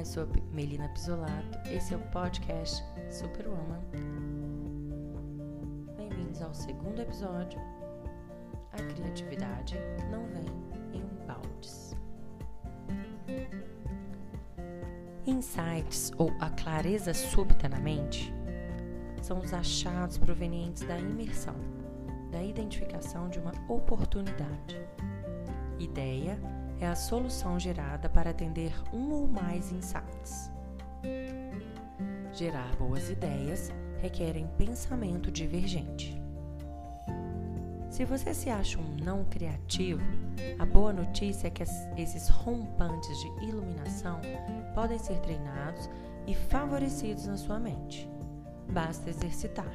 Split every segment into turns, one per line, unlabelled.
Eu sou Melina Pisolato, esse é o podcast Superwoman. Bem-vindos ao segundo episódio. A criatividade não vem em baldes. Insights ou a clareza súbita na mente são os achados provenientes da imersão, da identificação de uma oportunidade. Ideia é a solução gerada para atender um ou mais insights. Gerar boas ideias requerem pensamento divergente. Se você se acha um não criativo, a boa notícia é que esses rompantes de iluminação podem ser treinados e favorecidos na sua mente. Basta exercitar.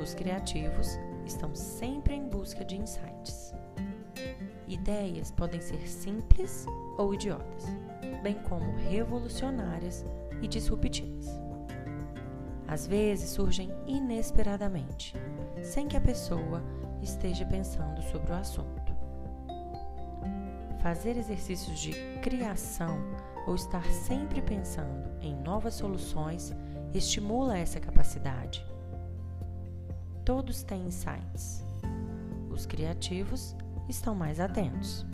Os criativos estão sempre em busca de insights. Ideias podem ser simples ou idiotas, bem como revolucionárias e disruptivas. Às vezes surgem inesperadamente, sem que a pessoa esteja pensando sobre o assunto. Fazer exercícios de criação ou estar sempre pensando em novas soluções estimula essa capacidade. Todos têm insights. Os criativos estão mais atentos.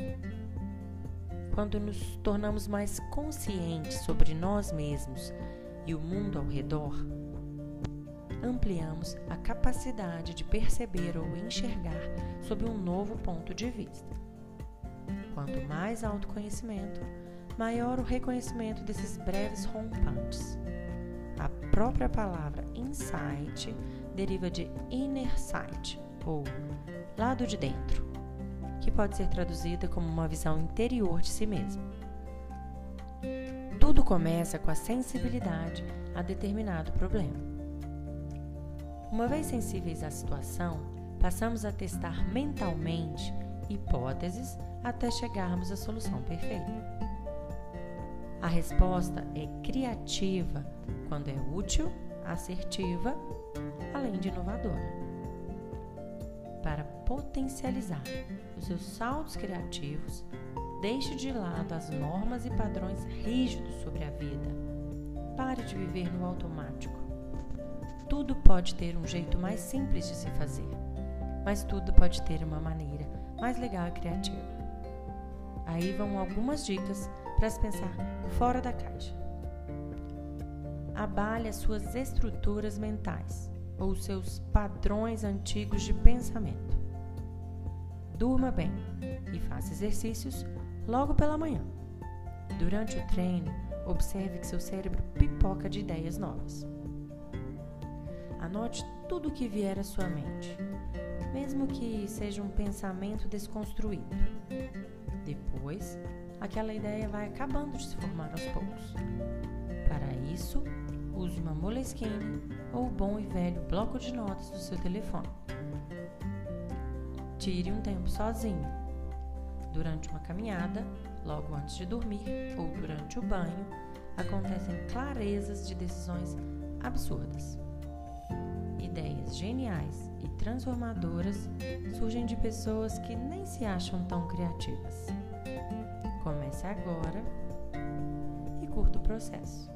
Quando nos tornamos mais conscientes sobre nós mesmos e o mundo ao redor, ampliamos a capacidade de perceber ou enxergar sob um novo ponto de vista. Quanto mais autoconhecimento, maior o reconhecimento desses breves rompantes. A própria palavra insight deriva de inner sight, ou lado de dentro, que pode ser traduzida como uma visão interior de si mesmo. Tudo começa com a sensibilidade a determinado problema. Uma vez sensíveis à situação, passamos a testar mentalmente hipóteses até chegarmos à solução perfeita. A resposta é criativa quando é útil, assertiva, além de inovadora para potencializar os seus saltos criativos, deixe de lado as normas e padrões rígidos sobre a vida. Pare de viver no automático. Tudo pode ter um jeito mais simples de se fazer, mas tudo pode ter uma maneira mais legal e criativa. Aí vão algumas dicas para se pensar fora da caixa. Abale as suas estruturas mentais ou seus padrões antigos de pensamento. Durma bem e faça exercícios logo pela manhã. Durante o treino, observe que seu cérebro pipoca de ideias novas. Anote tudo o que vier à sua mente, mesmo que seja um pensamento desconstruído. Depois, aquela ideia vai acabando de se formar aos poucos. Para isso, uma Moleskine ou o bom e velho bloco de notas do seu telefone. Tire um tempo sozinho. Durante uma caminhada, logo antes de dormir ou durante o banho, acontecem clarezas de decisões absurdas. Ideias geniais e transformadoras surgem de pessoas que nem se acham tão criativas. Comece agora e curta o processo.